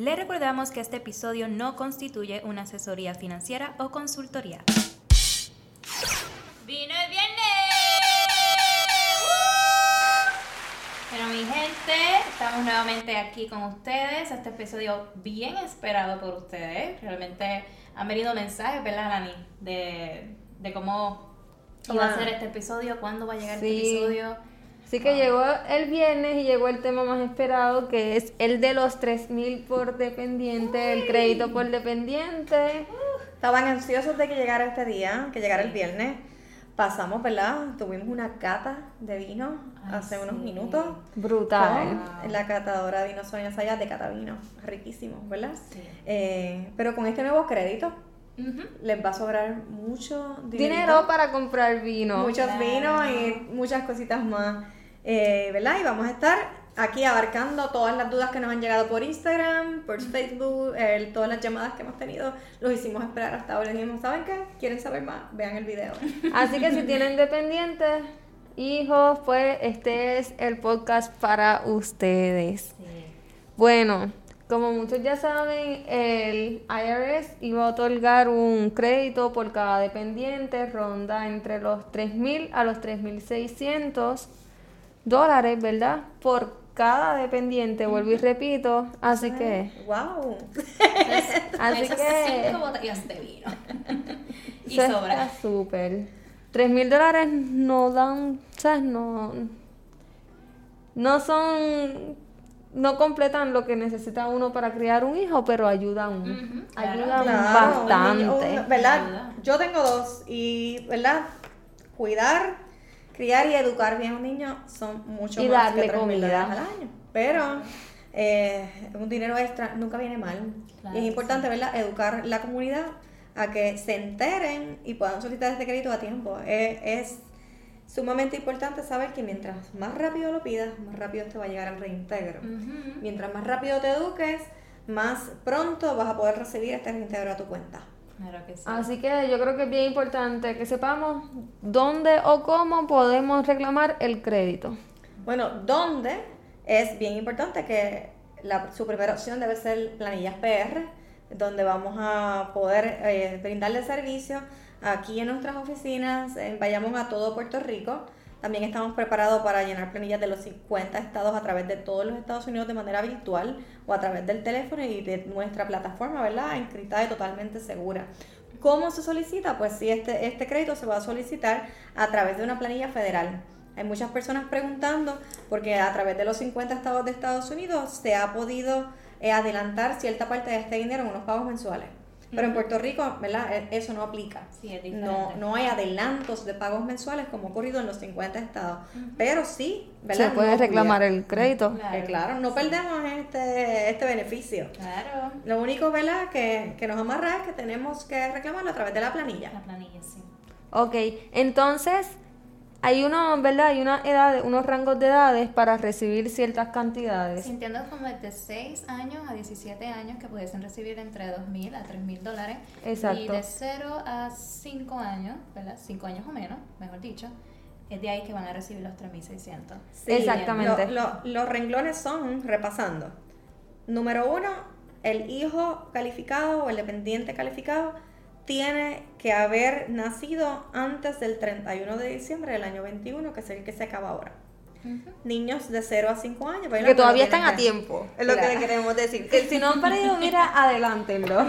Le recordamos que este episodio no constituye una asesoría financiera o consultoría. ¡Vino el viernes! Pero mi gente, estamos nuevamente aquí con ustedes. Este episodio bien esperado por ustedes. Realmente han venido mensajes, ¿verdad, Lani? De, de cómo iba a ser este episodio, cuándo va a llegar este episodio. Así que llegó el viernes y llegó el tema más esperado, que es el de los 3.000 por dependiente, el crédito por dependiente. Estaban ansiosos de que llegara este día, que llegara el viernes. Pasamos, ¿verdad? Tuvimos una cata de vino hace unos minutos. Brutal. La catadora de vino Sonia Sayas de Catavino. Riquísimo, ¿verdad? Sí. Eh, pero con este nuevo crédito, les va a sobrar mucho dinero para comprar vino. Muchos vinos y muchas cositas más. Eh, ¿Verdad? Y vamos a estar aquí abarcando todas las dudas que nos han llegado por Instagram, por Facebook, todas las llamadas que hemos tenido, los hicimos esperar hasta ahora. dijimos, ¿saben qué? ¿Quieren saber más? Vean el video. Así que si tienen dependientes, hijos, pues este es el podcast para ustedes. Bueno, como muchos ya saben, el IRS iba a otorgar un crédito por cada dependiente, ronda entre los 3.000 a los 3.600 dólares, ¿verdad? Por cada dependiente, vuelvo y repito. Así que. ¡Wow! así que. Cinco botellas de vino. y sobra. súper. Tres mil dólares no dan. ¿Sabes? No. No son. No completan lo que necesita uno para criar un hijo, pero ayudan. ayudan bastante. ¿Verdad? Yo tengo dos y, ¿verdad? Cuidar criar y educar bien a un niño son mucho más que comida al año. Pero eh, un dinero extra nunca viene mal. y es importante, ¿verdad? Educar la comunidad a que se enteren y puedan solicitar este crédito a tiempo. es sumamente importante saber que mientras más rápido lo pidas, más rápido te va a llegar al reintegro. Mientras más rápido te eduques, más pronto vas a poder recibir este reintegro a tu cuenta. Así que yo creo que es bien importante que sepamos dónde o cómo podemos reclamar el crédito. Bueno, dónde es bien importante que la, su primera opción debe ser planillas PR, donde vamos a poder eh, brindarle servicio aquí en nuestras oficinas, vayamos a todo Puerto Rico también estamos preparados para llenar planillas de los 50 estados a través de todos los Estados Unidos de manera virtual o a través del teléfono y de nuestra plataforma, ¿verdad? Encriptada y totalmente segura. ¿Cómo se solicita? Pues sí, este, este crédito se va a solicitar a través de una planilla federal. Hay muchas personas preguntando porque a través de los 50 estados de Estados Unidos se ha podido eh, adelantar cierta parte de este dinero en unos pagos mensuales. Pero en Puerto Rico, ¿verdad? E, eso no aplica. Sí, es no, no hay adelantos de pagos mensuales como ha ocurrido en los 50 estados. Pero sí, ¿verdad? Se puede reclamar el crédito. Eh, claro. no perdemos este, este beneficio. Claro. Lo único, ¿verdad? Que, que nos amarra es que tenemos que reclamarlo a través de la planilla. La planilla, sí. Ok, entonces hay unos, ¿verdad? Hay una edad, unos rangos de edades para recibir ciertas cantidades. entiendo como de 6 años a 17 años que pudiesen recibir entre 2.000 a 3.000 dólares. Exacto. Y de 0 a 5 años, ¿verdad? 5 años o menos, mejor dicho, es de ahí que van a recibir los 3.600. Sí, Exactamente. los renglones son, repasando, número uno, el hijo calificado o el dependiente calificado tiene que haber nacido antes del 31 de diciembre del año 21, que es el que se acaba ahora. Niños de 0 a 5 años. Que todavía están a tiempo, es lo que le queremos decir. Que si no han parido, mira, adelántenlo.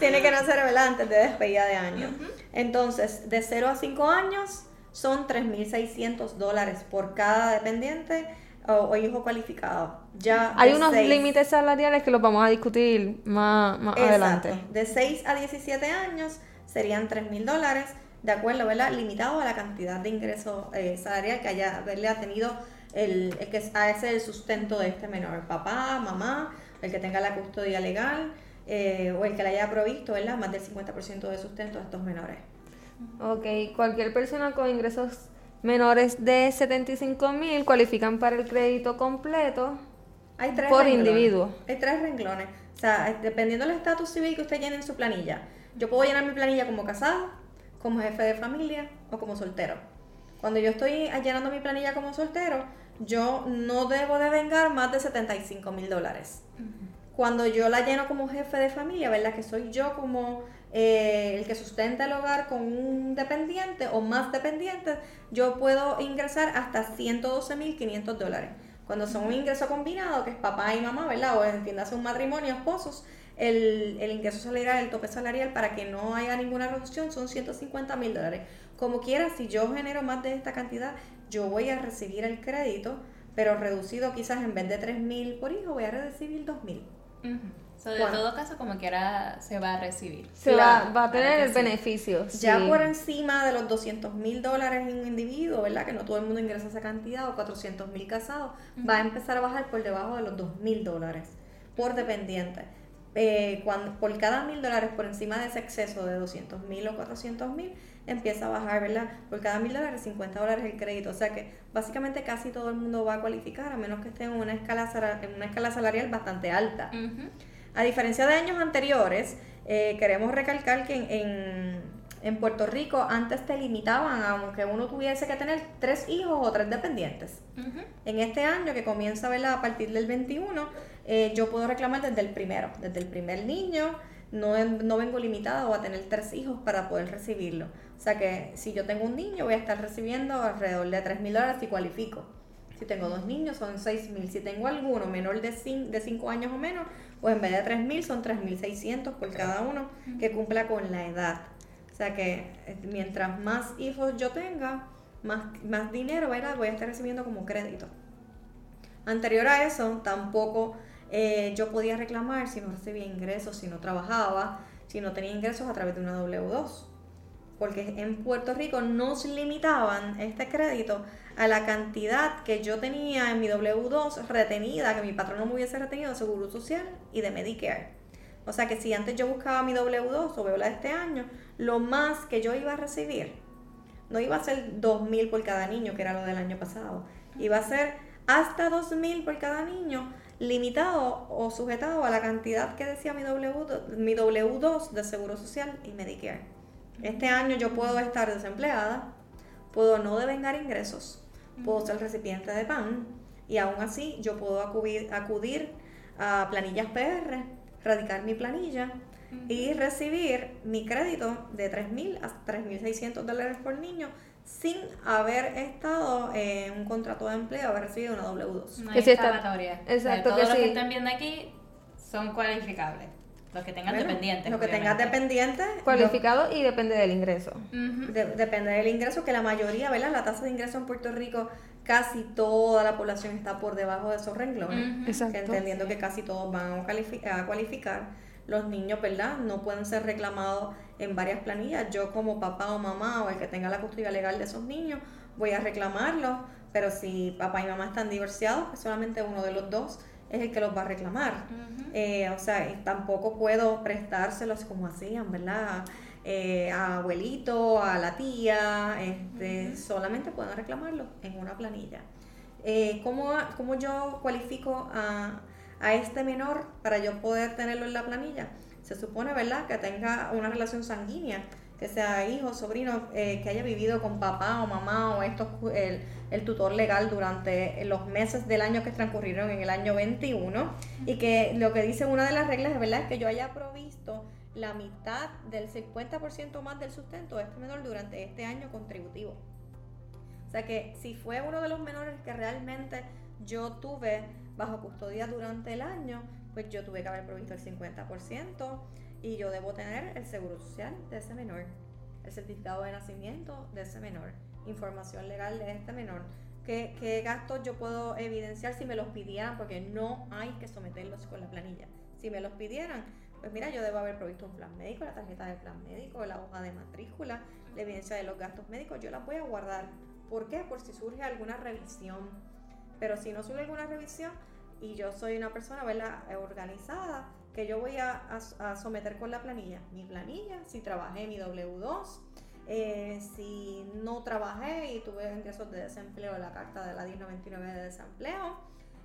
Tiene que nacer antes de despedida de año. Entonces, de 0 a 5 años son 3.600 dólares por cada dependiente o, hijo cualificado. Ya Hay unos límites salariales que los vamos a discutir más, más adelante. De 6 a 17 años serían 3 mil dólares, de acuerdo, ¿verdad? Limitado a la cantidad de ingreso eh, salarial que haya haberle tenido el, el que ese el sustento de este menor, papá, mamá, el que tenga la custodia legal eh, o el que le haya provisto, ¿verdad? Más del 50% de sustento a estos menores. Ok, cualquier persona con ingresos menores de 75 mil cualifican para el crédito completo Hay tres por individuo. Hay tres renglones. O sea, dependiendo del estatus civil que usted llene en su planilla. Yo puedo llenar mi planilla como casado, como jefe de familia o como soltero. Cuando yo estoy llenando mi planilla como soltero, yo no debo de vengar más de 75 mil dólares. Cuando yo la lleno como jefe de familia, ¿verdad? Que soy yo como eh, el que sustenta el hogar con un dependiente o más dependientes, yo puedo ingresar hasta 112.500 dólares. Cuando son un ingreso combinado, que es papá y mamá, ¿verdad? O entiéndase un matrimonio, esposos, el, el, ingreso salarial, el tope salarial, para que no haya ninguna reducción, son 150 mil dólares. Como quiera, si yo genero más de esta cantidad, yo voy a recibir el crédito, pero reducido quizás en vez de 3 mil por hijo, voy a recibir 2 mil. De todo caso, como quiera, se va a recibir. Se va, va, a tener el beneficio. Ya por encima de los 200 mil dólares en un individuo, ¿verdad? Que no todo el mundo ingresa esa cantidad, o 400 mil casados, va a empezar a bajar por debajo de los 2 mil dólares por dependiente. Eh, cuando, por cada mil dólares por encima de ese exceso de 200 mil o 400 mil, empieza a bajar, ¿verdad? Por cada mil dólares, 50 dólares el crédito. O sea que básicamente casi todo el mundo va a cualificar, a menos que esté en una escala, en una escala salarial bastante alta. A diferencia de años anteriores, eh, queremos recalcar que en, en, Puerto Rico antes te limitaban aunque uno tuviese que tener tres hijos o tres dependientes. En este año, que comienza ¿verdad? a partir del 21, eh, yo puedo reclamar desde el primero, desde el primer niño. No, no vengo limitada o a tener tres hijos para poder recibirlo. O sea que si yo tengo un niño voy a estar recibiendo alrededor de 3 mil dólares si cualifico. Si tengo dos niños son 6 mil. Si tengo alguno menor de 5 años o menos, pues en vez de 3 mil son 3.600 por cada uno que cumpla con la edad. O sea que eh, mientras más hijos yo tenga, más, más dinero voy a estar recibiendo como crédito. Anterior a eso, tampoco eh, yo podía reclamar si no recibía ingresos, si no trabajaba, si no tenía ingresos a través de una W2 porque en Puerto Rico nos limitaban este crédito a la cantidad que yo tenía en mi W2 retenida, que mi patrón no me hubiese retenido de Seguro Social y de Medicare. O sea que si antes yo buscaba mi W2 o veo la de este año, lo más que yo iba a recibir no iba a ser 2.000 por cada niño, que era lo del año pasado. Iba a ser hasta 2.000 por cada niño, limitado o sujetado a la cantidad que decía mi, W2, mi W2 de Seguro Social y Medicare. Este año yo puedo estar desempleada, puedo no devengar ingresos, puedo ser recipiente de PAN y aún así yo puedo acudir, acudir a planillas PR, radicar mi planilla y recibir mi crédito de 3.000 a 3.600 dólares por niño sin haber estado en un contrato de empleo, haber recibido una W2. No hay Exacto. todos los que están viendo aquí son cualificables. Los que tengan dependientes. Los que tengan dependientes. Cualificado y depende del ingreso. depende del ingreso, que la mayoría, ¿verdad? La tasa de ingreso en Puerto Rico, casi toda la población está por debajo de esos renglones. entendiendo que casi todos van a, a cualificar. Los niños, ¿verdad? No pueden ser reclamados en varias planillas. Yo como papá o mamá o el que tenga la custodia legal de esos niños, voy a reclamarlos. Pero si papá y mamá están divorciados, pues solamente uno de los dos es el que los va a reclamar. Eh, o sea, tampoco puedo prestárselos como hacían, ¿verdad? Eh, a abuelito, a la tía, este, solamente pueden reclamarlo en una planilla. Eh, ¿cómo, yo cualifico a, a este menor para yo poder tenerlo en la planilla? Se supone, ¿verdad?, que tenga una relación sanguínea que sea hijo, sobrino, eh, que haya vivido con papá o mamá o esto, el, el, tutor legal durante los meses del año que transcurrieron en el año 21 y que lo que dice una de las reglas de verdad es que yo haya provisto la mitad del 50% más del sustento de este menor durante este año contributivo. O sea que si fue uno de los menores que realmente yo tuve bajo custodia durante el año, pues yo tuve que haber provisto el 50% y yo debo tener el seguro social de ese menor, el certificado de nacimiento de ese menor, información legal de este menor. ¿Qué, qué gastos yo puedo evidenciar si me los pidieran? Porque no hay que someterlos con la planilla. Si me los pidieran, pues mira, yo debo haber provisto un plan médico, la tarjeta del plan médico, la hoja de matrícula, la evidencia de los gastos médicos, yo las voy a guardar. ¿Por qué? Por si surge alguna revisión. Pero si no surge alguna revisión y yo soy una persona ¿verdad? organizada, que yo voy a, someter con la planilla. Mi planilla, si trabajé mi W2, eh, si no trabajé y tuve ingresos de desempleo, la carta de la 1099 de desempleo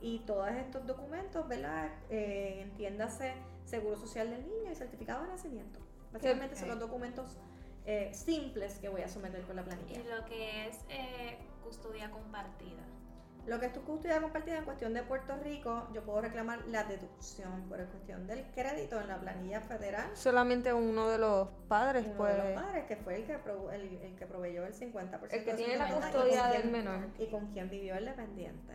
y todos estos documentos, ¿verdad? Eh, entiéndase Seguro Social del Niño y Certificado de Nacimiento. Básicamente son los documentos eh, simples que voy a someter con la planilla. Y lo que es custodia compartida. Lo que es tu custodia compartida en cuestión de Puerto Rico, yo puedo reclamar la deducción por cuestión del crédito en la planilla federal. Solamente uno de los padres Uno puede. de los padres, que fue el que, pro- el, el que proveyó el 50%. El que tiene la custodia del quien- menor. Y con quien vivió el dependiente.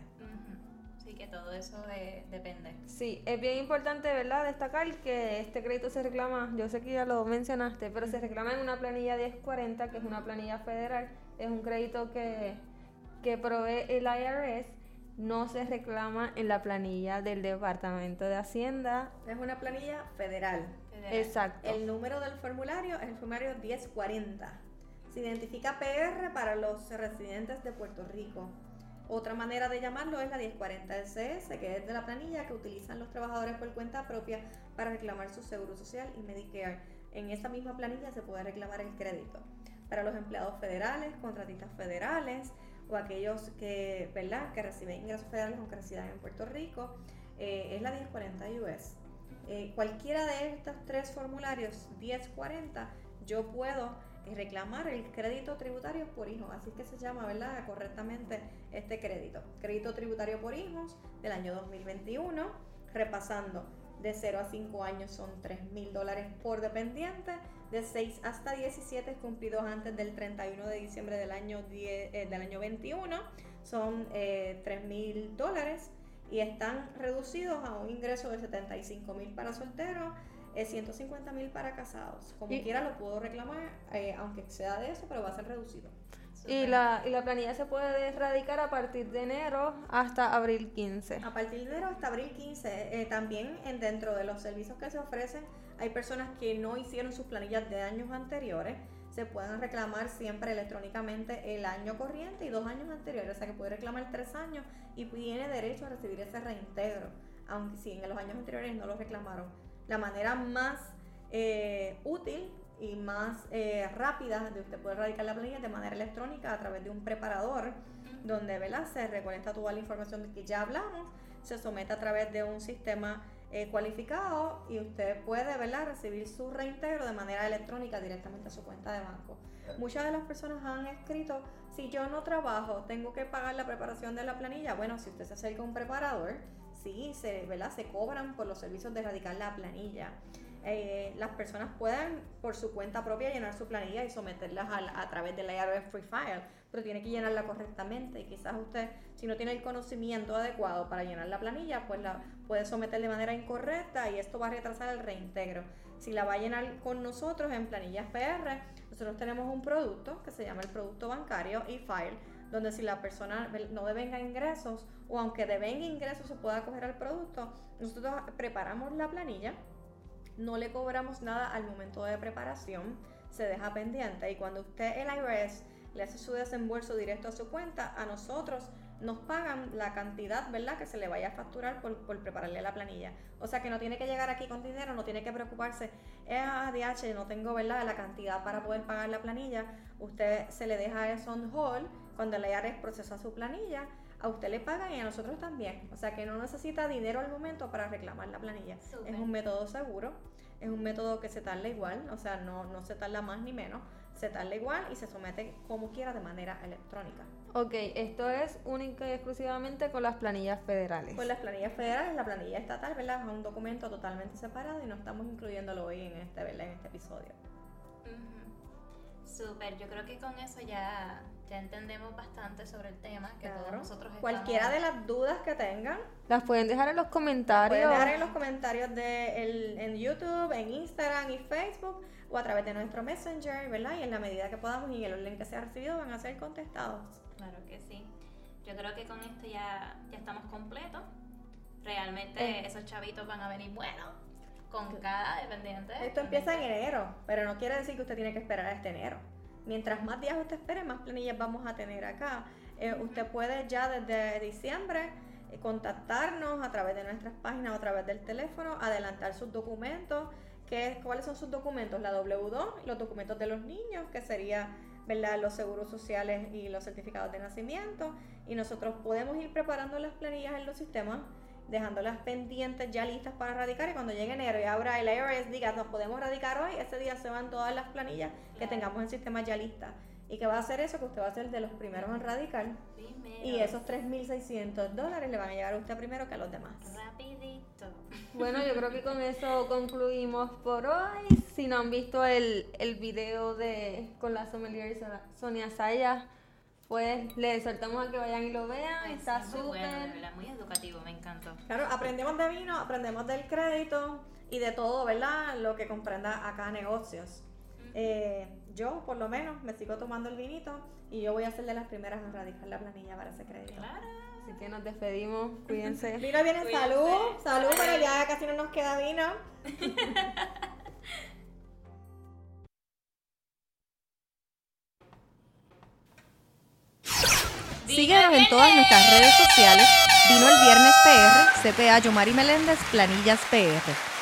Sí, que todo eso de- depende. Sí, es bien importante, ¿verdad?, destacar que este crédito se reclama, yo sé que ya lo mencionaste, pero se reclama en una planilla 1040, que es una planilla federal, es un crédito que, que provee el IRS, no se reclama en la planilla del Departamento de Hacienda. Es una planilla federal. Federal. Exacto. El número del formulario es el formulario 1040. Se identifica PR para los residentes de Puerto Rico. Otra manera de llamarlo es la 1040 SS, que es de la planilla que utilizan los trabajadores por cuenta propia para reclamar su seguro social y Medicare. En esa misma planilla se puede reclamar el crédito. Para los empleados federales, contratistas federales o aquellos que, ¿verdad? que reciben ingresos federales aunque residan en Puerto Rico, eh, es la 1040 US. Eh, cualquiera de estos tres formularios 1040, yo puedo eh, reclamar el crédito tributario por hijos. Así es que se llama, ¿verdad? Correctamente este crédito. Crédito tributario por hijos del año 2021, repasando. De 0 a 5 años son 3 mil dólares por dependiente. De 6 hasta 17 cumplidos antes del 31 de diciembre del año, 10 eh, del año 21 son eh, 3 mil dólares y están reducidos a un ingreso de 75 mil para solteros, eh, 150 mil para casados. Como Y- quiera lo puedo reclamar, eh, aunque exceda de eso, pero va a ser reducido. Y la, y la planilla se puede erradicar a partir de enero hasta abril 15. A partir de enero hasta abril 15, eh, también en, dentro de los servicios que se ofrecen, hay personas que no hicieron sus planillas de años anteriores. Se pueden reclamar siempre electrónicamente el año corriente y dos años anteriores. O sea que puede reclamar tres años y tiene derecho a recibir ese reintegro, aunque si en los años anteriores no lo reclamaron. La manera más eh, útil y más eh, rápida de usted poder radicar la planilla de manera electrónica a través de un preparador donde ¿verdad? se recolecta toda la información de que ya hablamos, se somete a través de un sistema eh, cualificado y usted puede ¿verdad? recibir su reintegro de manera electrónica directamente a su cuenta de banco. Muchas de las personas han escrito, si yo no trabajo, tengo que pagar la preparación de la planilla. Bueno, si usted se acerca a un preparador, sí, se, ¿verdad? se cobran por los servicios de radicar la planilla. Eh, las personas pueden por su cuenta propia llenar su planilla y someterlas al- a, través del IRS Free File, pero tiene que llenarla correctamente y quizás usted, si no tiene el conocimiento adecuado para llenar la planilla, pues la puede someter de manera incorrecta y esto va a retrasar el reintegro. Si la va a llenar con nosotros en planillas PR, nosotros tenemos un producto que se llama el producto bancario e-file, donde si la persona no devenga ingresos o aunque devenga ingresos se pueda acoger al producto, nosotros preparamos la planilla no le cobramos nada al momento de preparación, se deja pendiente y cuando usted el IRS le hace su desembolso directo a su cuenta, a nosotros nos pagan la cantidad, ¿verdad?, que se le vaya a facturar por, prepararle la planilla. O sea que no tiene que llegar aquí con dinero, no tiene que preocuparse, eh, ah, DH, no tengo, ¿verdad?, la cantidad para poder pagar la planilla. Usted se le deja eso on hold cuando el IRS procesa su planilla, a usted le pagan y a nosotros también. O sea que no necesita dinero al momento para reclamar la planilla. Es un método seguro, es un método que se tarda igual, o sea, no, no se tarda más ni menos, se tarda igual y se somete como quiera de manera electrónica. Ok, esto es única y exclusivamente con las planillas federales. Pues las planillas federales, la planilla estatal, ¿verdad? Es un documento totalmente separado y no estamos incluyéndolo hoy en este, ¿verdad? En este episodio. Ujú. Súper, yo creo que con eso ya, ya entendemos bastante sobre el tema, que todos Claro. nosotros estamos... Cualquiera de las dudas que tengan, Las pueden dejar en los comentarios. pueden dejar en los comentarios de el- en YouTube, en Instagram y Facebook o a través de nuestro Messenger, ¿verdad? Y en la medida que podamos y el orden que sea recibido van a ser contestados. Claro que sí. Yo creo que con esto ya, ya estamos completos. Realmente Eh. esos chavitos van a venir buenos con cada dependiente. Esto empieza en enero, pero no quiere decir que usted tiene que esperar a este enero. Mientras más días usted espere, más planillas vamos a tener acá. Eh, usted puede ya desde diciembre eh, contactarnos a través de nuestras páginas o a través del teléfono, adelantar sus documentos. ¿Qué, ¿Cuáles son sus documentos? La W2, los documentos de los niños, que sería ¿verdad? los seguros sociales y los certificados de nacimiento. Y nosotros podemos ir preparando las planillas en los sistemas dejándolas pendientes ya listas para radicar y cuando llegue enero y abra el IRS diga nos podemos radicar hoy, ese día se van todas las planillas que Claro. tengamos en sistema ya listas y que va a hacer eso, que usted va a ser de los primeros en radical. Y esos 3.600 dólares le van a llegar a usted primero que a los demás. Rapidito. Bueno, yo creo que con eso concluimos por hoy. Si no han visto el, el video de con la sommelier Sonia Saya, pues les soltamos a que vayan y lo vean. Está súper. Bueno, muy educativo, me encantó. Claro, aprendemos de vino, aprendemos del crédito y de todo, ¿verdad? Lo que comprenda acá negocios. Eh, yo, por lo menos, me sigo tomando el vinito y yo voy a ser de las primeras en radicar la planilla para ese crédito. Claro. Así que nos despedimos, cuídense. Vino viene salud, salud, pero ya casi no nos queda vino. Síguenos en todas nuestras redes sociales. Vino el viernes PR, CPA Yomari Meléndez, Planillas PR.